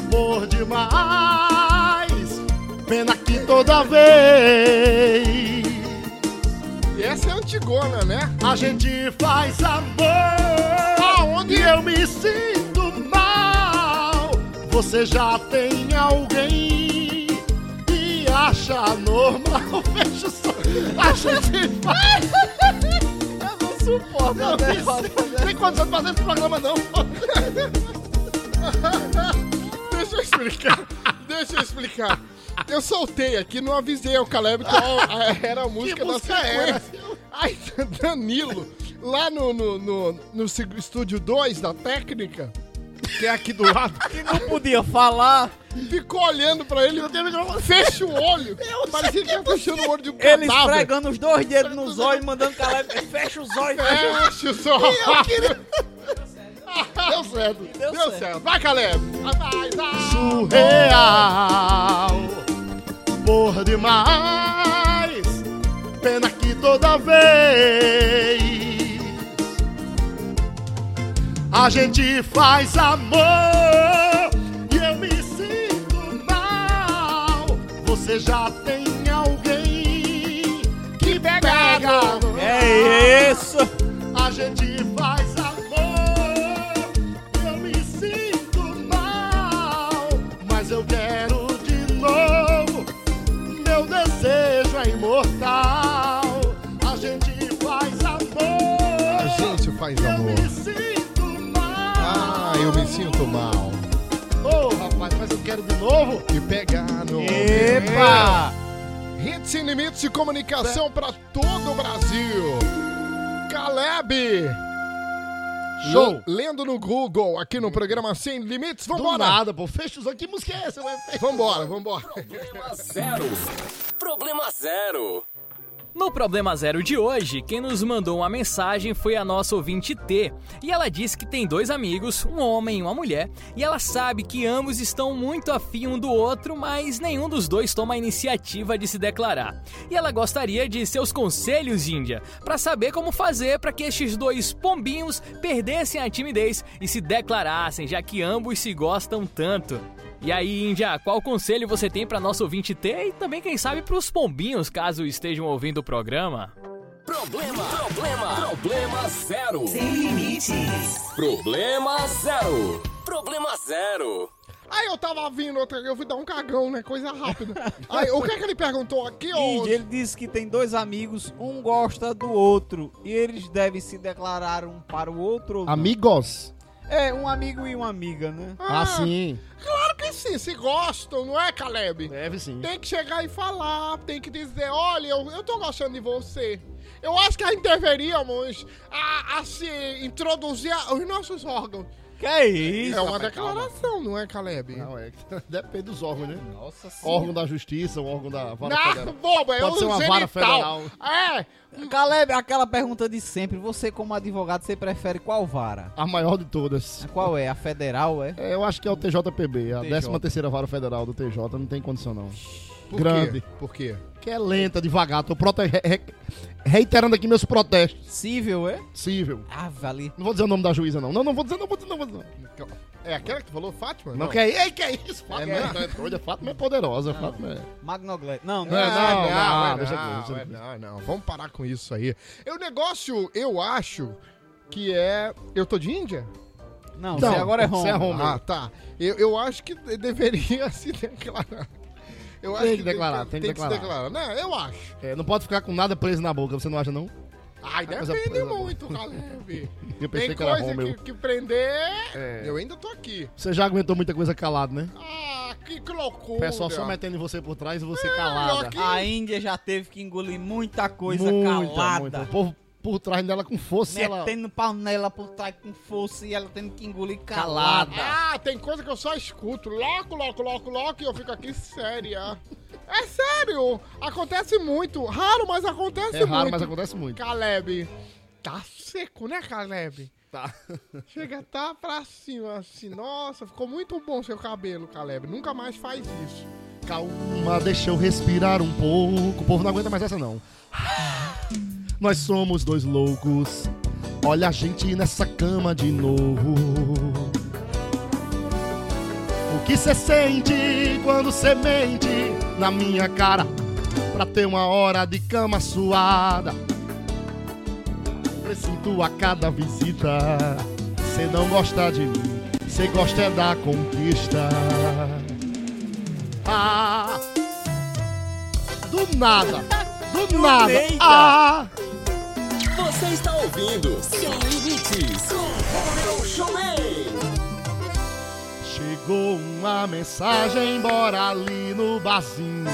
por demais pena que toda vez E essa é antigona, né? a gente faz amor Aonde? e eu me sinto mal. Você já tem alguém e acha normal. Fecha o som. A gente faz. Eu não suporto Não, Tem condição de fazer esse programa, não. Deixa eu explicar. Deixa eu explicar. Eu soltei aqui, não avisei ao Caleb qual era a música da música era? sequência. Aí Danilo, lá no, no, no, no estúdio 2 da técnica, que é aqui do lado, que não podia falar. ficou olhando pra ele. Fecha o olho. Parecia que ia fechando o olho de um Ele cadáver. esfregando os dois dedos nos olhos, mandando caleb. Fecha os olhos. Fecha só. Deu certo. Deu, Deu certo. certo. Vai, Caleb. Vai, vai. Surreal por demais. Pena que toda vez a gente faz amor e eu me sinto mal. Você já tem alguém que pega. É isso! A gente faz amor, A gente faz amor, A gente faz eu amor. me sinto mal. Ah, eu me sinto mal. Ô, rapaz, mas eu quero de novo. E pegar no. Epa! Hits sem limites de comunicação pra todo o Brasil. Caleb. Show. Lendo no Google, aqui no programa Sem Limites. Do Vambora. nada, pô. Fecha os olhos. Que música é essa? Vambora, vambora. Problema zero. Problema zero. No Problema Zero de hoje, quem nos mandou uma mensagem foi a nossa ouvinte T. E ela disse que tem dois amigos, um homem e uma mulher, e ela sabe que ambos estão muito afim um do outro, mas nenhum dos dois toma a iniciativa de se declarar. E ela gostaria de seus conselhos, Índia, para saber como fazer para que estes dois pombinhos perdessem a timidez e se declarassem, já que ambos se gostam tanto. E aí, Índia, qual conselho você tem para nosso ouvinte ter e também, quem sabe, para os pombinhos, caso estejam ouvindo o programa? Problema, problema, problema zero. Sem limites. Problema zero. Problema zero. Aí eu tava vindo, eu fui dar um cagão, né? Coisa rápida. Aí, o que é que ele perguntou aqui? Índia, ele disse que tem dois amigos, um gosta do outro, e eles devem se declarar um para o outro ou não? Amigos. É, um amigo e uma amiga, né? Ah, sim. Claro que sim, se gostam, não é, Caleb? Deve sim. Tem que chegar e falar, tem que dizer, olha, eu, eu tô gostando de você. Eu acho que aí deveríamos a, a se introduzir os nossos órgãos. Que é isso? é uma rapaz, calma. declaração, não é, Caleb? Não, é. Depende dos órgãos, né? Nossa senhora. Órgão da justiça, o órgão da vara Não, federal. boba, Pode um ser uma vara genital. É, Caleb, aquela pergunta de sempre, você como advogado, você prefere qual vara? A maior de todas. Qual é? A federal, é? É, eu acho que é o TJPB, a TJ. 13 terceira vara federal do TJ, não tem condição não. Por Grande. quê? Por quê? Que é lenta, devagar. Tô prote... re- re- reiterando aqui meus protestos. Cível, é? Possível. Ah, vale. Não vou dizer o nome da juíza, não. Não, não vou dizer, não vou dizer, não vou dizer. Não, É aquela que tu falou, Fátima? não quer Ei, que é isso? Fátima É é, é doida. Fátima é poderosa. Fátima é... Não, não. É, Não, não, não, não, não, deixa não, é, deixa não, não. Vamos parar com isso aí. O negócio, eu acho que é... Eu tô de Índia? Não, Não, você agora é você é home. Ah, tá. Eu, eu acho que de- deveria se declarar. Eu Tem que declarar, tem que se declarar. declarar. Não, eu acho. É, não pode ficar com nada preso na boca, você não acha, não? Ai, Coisa- depende muito, Caleb. Eu pensei Tem que era coisa Romeu. que, que prender... É. Eu ainda tô aqui. Você já aguentou muita coisa calado, né? Ah, que, que loucura. O pessoal só metendo em você por trás e você pior calada. que- A Índia já teve que engolir muita coisa muita, calada. muita. O povo por trás dela com força e ela... Metendo pau nela por trás com força e ela tendo que engolir calada. Ah, tem coisa que eu só escuto. Loco, loco, loco, loco, e eu fico aqui séria. É sério. Acontece muito. Raro, mas acontece É muito. raro, mas acontece muito. Caleb. Tá seco, né, Caleb? Tá. Chega, tá pra cima, assim. Nossa, ficou muito bom seu cabelo, Caleb. Nunca mais faz isso. Calma, deixa eu respirar um pouco. O povo não aguenta mais essa, não. Nós somos dois loucos. Olha a gente nessa cama de novo. O que cê sente quando cê mente na minha cara? Pra ter uma hora de cama suada. Presinto a cada visita. Cê não gosta de mim, cê gosta é da conquista. Ah, do nada, do nada. Ah, Você está ouvindo Sem Limites com Romeu Showman. chegou uma mensagem, bora ali no barzinho.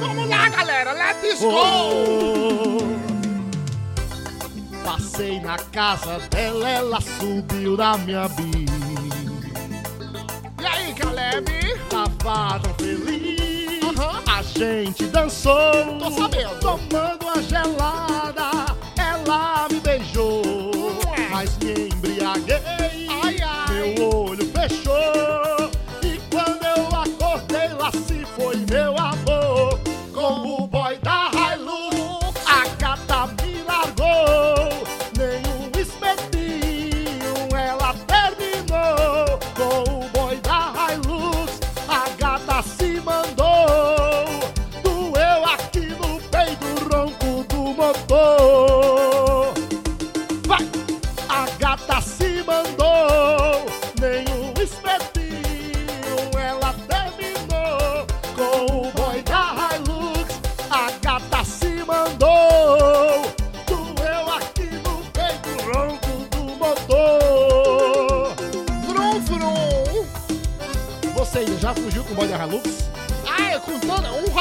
Vamos lá, galera. Let's go. Oh, Passei na casa dela, ela subiu na minha bis. E aí, Caleb? Tava tão feliz, a gente dançou. Tô sabendo. Tomando a gelada, ela me beijou. Mas me embriaguei, Ai, ai. meu olho fechou.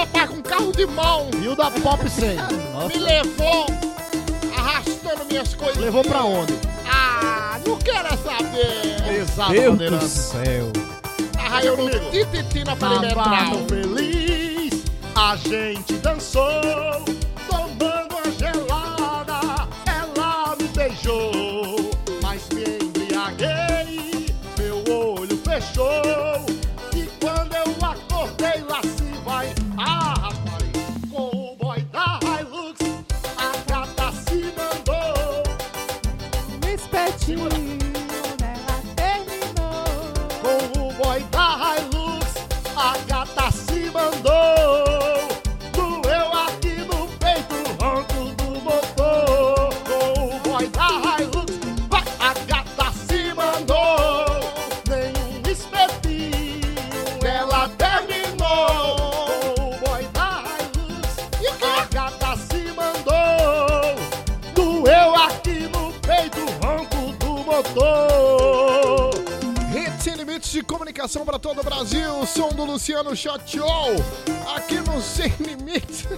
Rapaz com carro de mão E o da Pop 100? me levou arrastando minhas coisas. Levou pra onde? Ah, não quero saber. Exato, Deus do céu. Ah, eu no tititi na Tava perimetral. feliz, a gente dançou, todo o Brasil. Som do Luciano Shot Show. Aqui no Sem Limites.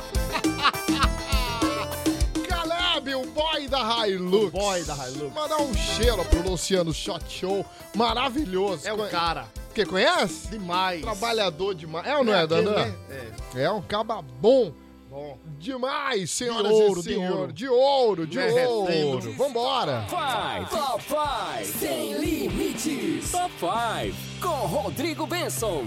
Caleb, o boy da Hilux. O boy da Hilux. Mandar um cheiro pro Luciano Shot Show. Maravilhoso. É o cara. Que conhece? Demais. Trabalhador demais. É ou não é, aquele, Dandan? né? É. É um caba bom. Bom. Demais, senhoras ouro, e de senhores. ouro. De ouro, de Né, ouro. Vambora. Five, Top 5, Sem Limites. Top 5, com Rodrigo Benson.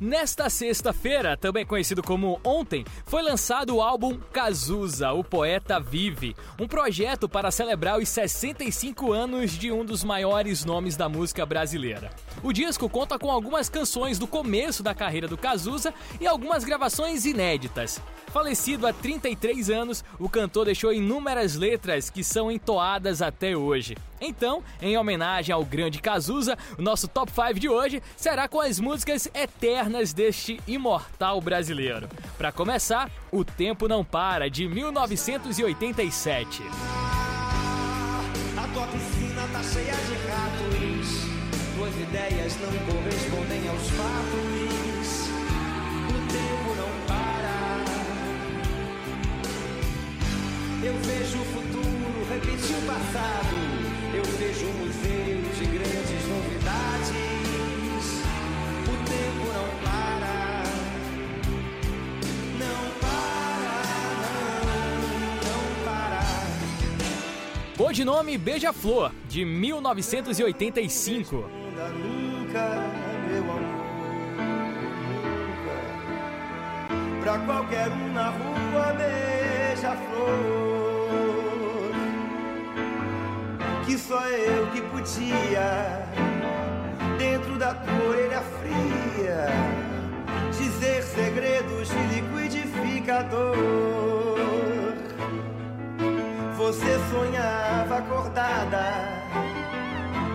Nesta sexta-feira, também conhecido como ontem, foi lançado o álbum Cazuza, o Poeta Vive, um projeto para celebrar os 65 anos de um dos maiores nomes da música brasileira. O disco conta com algumas canções do começo da carreira do Cazuza e algumas gravações inéditas. Falecido há 33 anos, o cantor deixou inúmeras letras que são entoadas até hoje. Então, em homenagem ao grande Cazuza, o nosso top 5 de hoje será com as músicas eternas deste imortal brasileiro. Para começar, O Tempo Não Para, de 1987. A tua piscina tá cheia de ratos, tuas ideias não correspondem aos fatos. O tempo não para. Eu vejo o futuro repetir o passado. Eu vejo um museu de grandes Codinome Beija-Flor, de 1985. Ainda nunca, meu amor. Pra qualquer um na rua, beija-flor. Que só eu que podia, dentro da tua orelha fria, dizer segredos de liquidificador. Você sonhava acordada,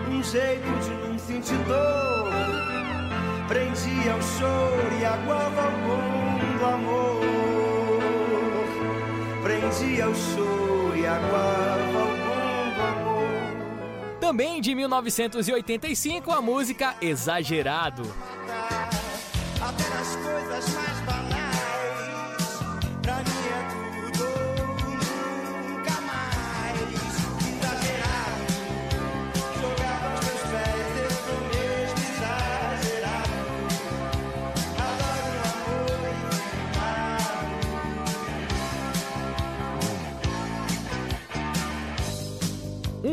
um jeito de não sentir dor. Prendia o choro e aguava o bom do amor. Prendia o choro e aguava o bom do amor. Também de 1985, a música Exagerado. Até nas coisas mais banais.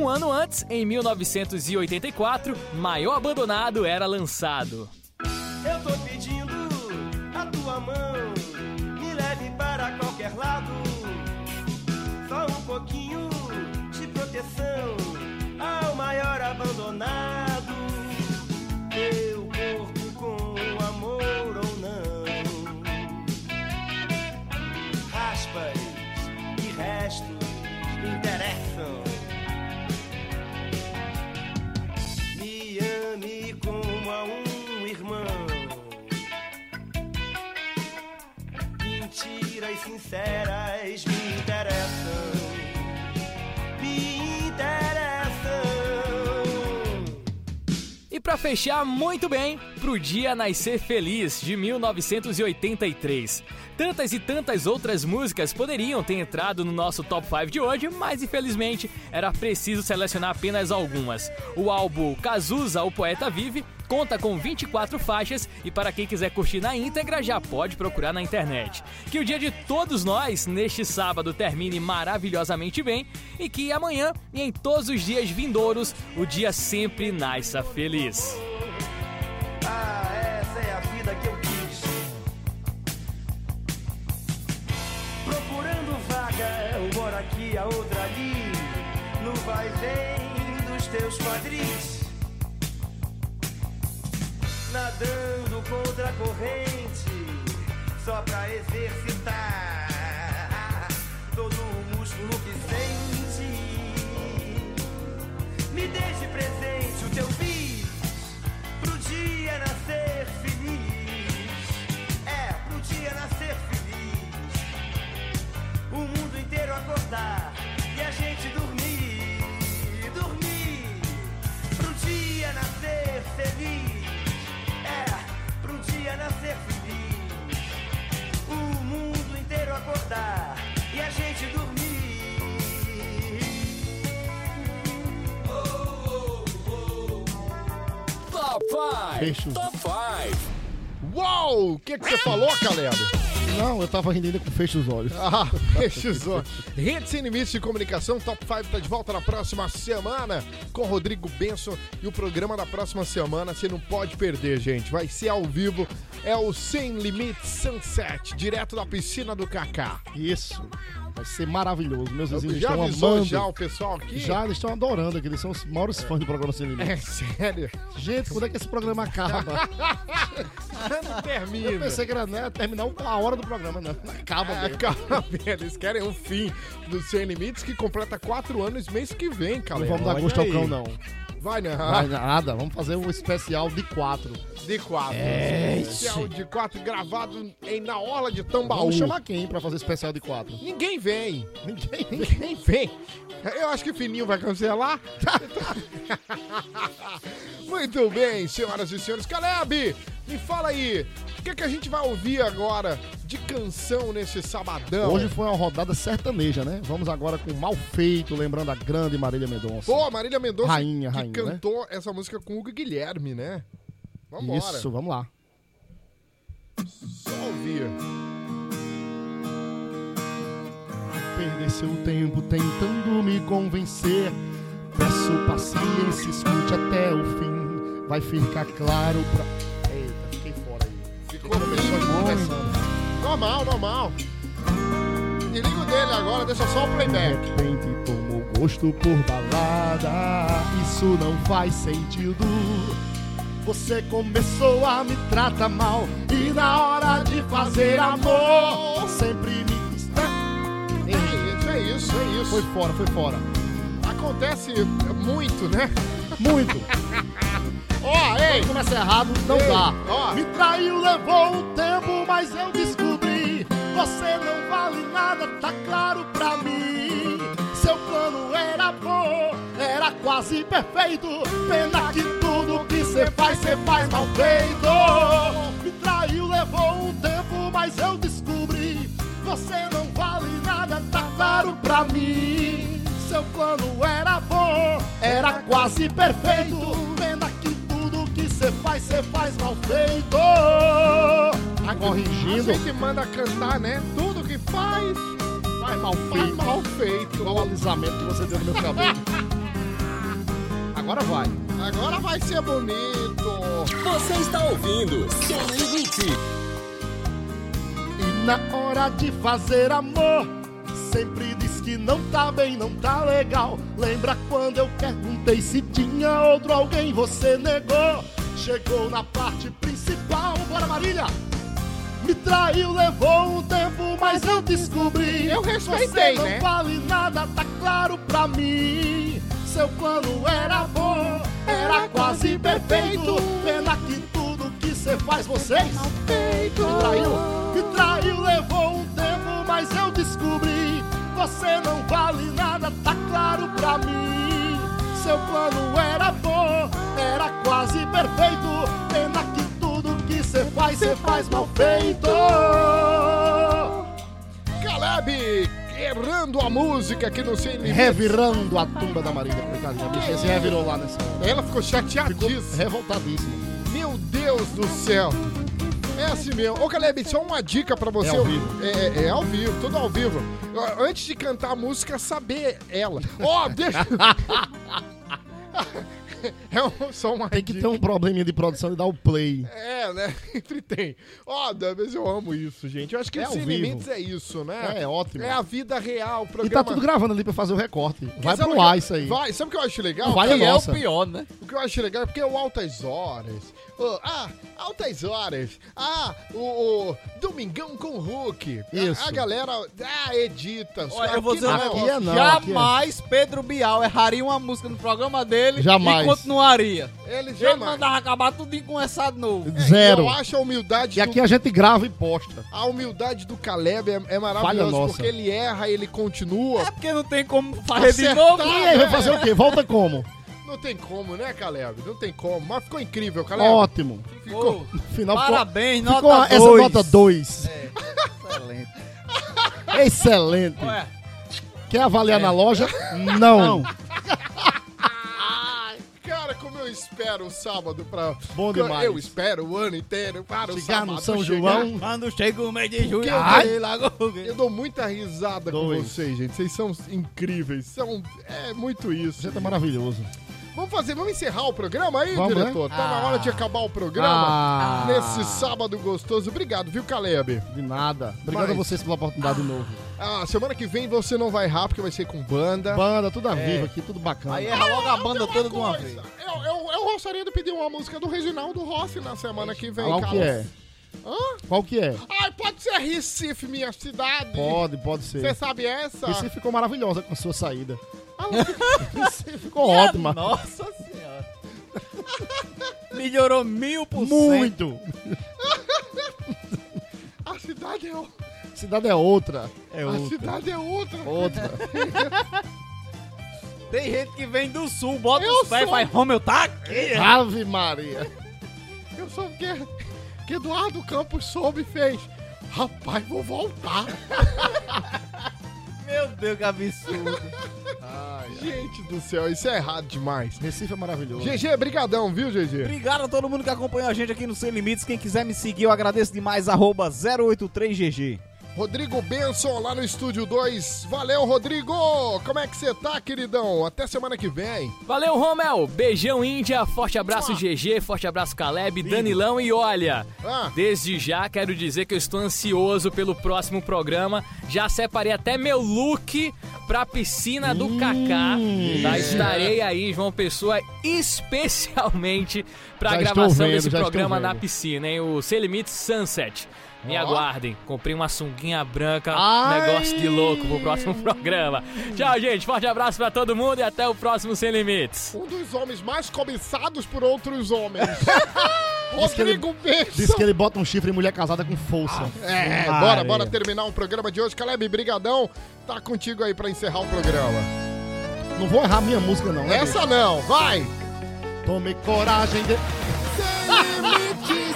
Um ano antes, em 1984, Maior Abandonado era lançado. Eu tô pedindo a tua mão, me leve para qualquer lado. Só um pouquinho de proteção ao maior abandonado. Teu corpo com amor ou não. Raspas e restos interessam. Sinceras me interessam. Me interessam. E pra fechar muito bem, pro Dia Nascer Feliz, de 1983. Tantas e tantas outras músicas poderiam ter entrado no nosso top 5 de hoje, mas infelizmente era preciso selecionar apenas algumas. O álbum Cazuza, o Poeta Vive, conta com 24 faixas e para quem quiser curtir na íntegra já pode procurar na internet. Que o dia de todos nós, neste sábado, termine maravilhosamente bem e que amanhã e em todos os dias vindouros o dia sempre nasça feliz. Ah, essa é a vida que eu quis. Procurando vaga, uma aqui, a outra ali. No vai vem dos teus quadris. Nadando contra a corrente, só pra exercitar todo o músculo que sente. Me deixe presente o teu pro dia nascer feliz. É, pro dia nascer feliz. O mundo inteiro acordar e a gente dormir, dormir. Pro dia nascer feliz. É, pro dia nascer feliz. O mundo inteiro acordar e a gente dormir. 5. Fecho. Top 5. Uau! O que, que você falou, Caleb? Não, eu tava rindo ainda com fecho os olhos. Ah, fecha os olhos. Rede Sem Limites de Comunicação, Top 5 tá de volta na próxima semana com Rodrigo Benson. E o programa da próxima semana você não pode perder, gente. Vai ser ao vivo. É o Sem Limites Sunset, direto da piscina do Kaká. Isso. Vai ser maravilhoso. Meus vizinhos Já estão amando. já o pessoal aqui? Já, eles estão adorando aqui. Eles são os maiores fãs do programa Sem É Limites. sério. Gente, quando é que esse programa acaba? Não termina. Eu pensei que era né, terminar a hora do programa, não. Acaba É, mesmo. calma, eles querem um fim do Sem Limites que completa quatro anos mês que vem, cara. Não vamos dar gosto ao cão, não. Vai, né? Vai nada. Vamos fazer um especial de quatro. De quatro. É, Especial de quatro gravado em, na orla de Tambaú. Vamos chamar quem pra fazer especial de quatro? Ninguém vem. Ninguém. Ninguém vem. Eu acho que o Fininho vai cancelar. Muito bem, senhoras e senhores. Caleb, me fala aí. O que, é que a gente vai ouvir agora de canção nesse sabadão? Hoje foi uma rodada sertaneja, né? Vamos agora com Mal Feito, lembrando a grande Marília Mendonça. Pô, Marília Mendonça Rainha, que rainha, né? cantou essa música com o Hugo Guilherme, né? Vambora. Isso, vamos lá. Só ouvir. Perder seu tempo tentando me convencer. Peço paciência, escute até o fim. Vai ficar claro pra. Conversando. Normal, normal. Desliga o dele agora, deixa só o De playback. repente tomou gosto por balada. Isso não faz sentido. Você começou a me tratar mal. E na hora de fazer amor, sempre me quis. É é isso, é isso. Foi fora, foi fora. Acontece muito, né? Muito. Ó, ei! Quando começa errado, não Ei, dá. ó. Me traiu, levou um tempo, mas eu descobri. Você não vale nada, tá claro pra mim. Seu plano era bom, era quase perfeito. Pena que tudo que cê faz, cê faz mal feito. Me traiu, levou um tempo, mas eu descobri. Você não vale nada, tá claro pra mim. Seu plano era bom, era quase perfeito. Pena que tudo que cê faz, cê faz mal feito. A Corrigindo. gente manda cantar, né? Tudo que faz, Faz mal faz feito. mal feito. Igual o alisamento que você deu no meu cabelo. Agora vai. Agora vai ser bonito. Você está ouvindo Sem Limite. E na hora de fazer amor, sempre diz que não tá bem, não tá legal. Lembra quando eu perguntei se tinha outro alguém, você negou. Chegou na parte principal, bora Marília! Me traiu, levou um tempo, mas eu descobri. Eu respeitei, Você não né? vale nada, tá claro pra mim. Seu plano era bom, era quase perfeito. Pena que tudo que cê faz, vocês. Me traiu, me traiu, levou um tempo, mas eu descobri. Você não vale nada, tá claro pra mim. Seu plano era bom, era quase perfeito. Pena que tudo que cê faz, cê faz mal feito. Caleb errando a música aqui no Limites. Revirando a tumba da Marília, coitadinha. A bichinha se revirou lá nessa. Ela ficou Ficou chateadíssima. revoltadíssima. Meu Deus do céu. É assim mesmo. Ô, Caleb, só uma dica pra você. É ao vivo. É, é- é ao vivo, tudo ao vivo. Antes de cantar a música, saber ela. Ó, deixa... é um- só uma Tem que dica. ter um probleminha de produção e dar o play. É, né? Sempre tem. Ó, Davis, eu amo isso, gente. Eu acho que É o Sem. Limites é isso, né? É, ótimo. É a vida real, o E programa... tá tudo gravando ali pra fazer o recorte. Vai pro ar isso aí. Vai, sabe o que eu acho legal? Vai Que E é o pior, né? O que eu acho legal é porque o Altas Horas. O- ah, Altas Horas. Ah, o, o Domingão com o Hulk. A- Isso. A, galera ah, edita. Olha, eu vou dizer um não. Aqui é não, Jamais Pedro Bial erraria uma música no programa dele Jamais. e continuaria. Ele Ele jamais. mandava acabar tudo com essa de novo. Zero. Eu acho a humildade E aqui a gente grava e posta. do, a humildade do Caleb é, é maravilhosa, porque ele erra, ele continua. É porque não tem como fazer de Acertar. novo. E aí, vai fazer o quê? Volta como? Não tem como, né, Caleb? Não tem como. Mas ficou incrível, Caleb. Ótimo. Ficou. No final Parabéns, ficou, nota ficou essa dois. nota 2. Excelente. Excelente. Ué, Quer avaliar na loja? Não. Cara, como eu espero o sábado pra. Bom demais. Eu espero o ano inteiro para o Chegar sábado. no São chegar. João. Quando chega o mês de julho, ai. Eu dou muita risada com Dois. vocês, gente. Vocês são incríveis. São. É muito isso. Você tá maravilhoso. Vamos fazer, vamos encerrar o programa aí, Vamos, diretor? Tá na hora de acabar o programa. Ah. Nesse sábado gostoso. Obrigado, viu, Caleb? De nada. Obrigado Mas- a vocês pela oportunidade de novo. Ah, semana que vem você não vai errar, porque vai ser com banda. Banda, tudo a vivo aqui, tudo bacana. Aí erra logo a banda toda de uma vez. Eu, eu, eu gostaria de pedir uma música do Reginaldo Rossi na semana que vem, Qual Carlos. que é? Hã? Qual que é? Ai, pode ser Recife, minha cidade. Pode, pode ser. Você sabe essa? Você ficou maravilhosa com a sua saída. Você ficou ótima. Nossa senhora. Melhorou mil por cento. Muito. a cidade é, o- Cidade é outra. É a outra. cidade é outra. Outra. Tem gente que vem do sul, bota Eu os pés e sou. faz, Romeu, tá aqui. Ave Maria. Eu sou o que, que Eduardo Campos soube e fez. Rapaz, vou voltar. Meu Deus, que absurdo. Gente do céu, isso é errado demais. Recife é maravilhoso. GG, brigadão, viu, GG? Obrigado a todo mundo que acompanhou a gente aqui no Sem Limites. Quem quiser me seguir, eu agradeço demais. Arroba 083GG. Rodrigo Benson lá no Estúdio 2. Valeu, Rodrigo! Como é que você tá, queridão? Até semana que vem. Valeu, Romel. Beijão, Índia. Forte abraço, GG. Forte abraço, Caleb, Danilão. E olha, Ah. desde já quero dizer que eu estou ansioso pelo próximo programa. Já separei até meu look pra piscina do Kaká. Tá? Estarei aí, João Pessoa, especialmente pra Já gravação vendo, desse programa na piscina, hein? O Sem Limites Sunset. Me Ó. aguardem. Comprei uma sunguinha branca, Ai. negócio de louco pro próximo programa. Tchau, gente. Forte abraço pra todo mundo e até o próximo Sem Limites. Um dos homens mais cobiçados por outros homens. Diz que ele- Rodrigo Benson. Diz que ele bota um chifre em mulher casada com força. É, Maria. bora, bora terminar o programa de hoje. Caleb, brigadão. Tá contigo aí pra encerrar o programa. Não vou errar minha música, não, né? Essa não, vai! Tome coragem de... Sem limites,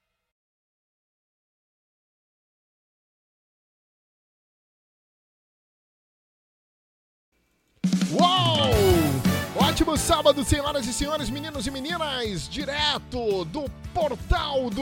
Uou! Ótimo sábado, senhoras e senhores, meninos e meninas, direto do portal do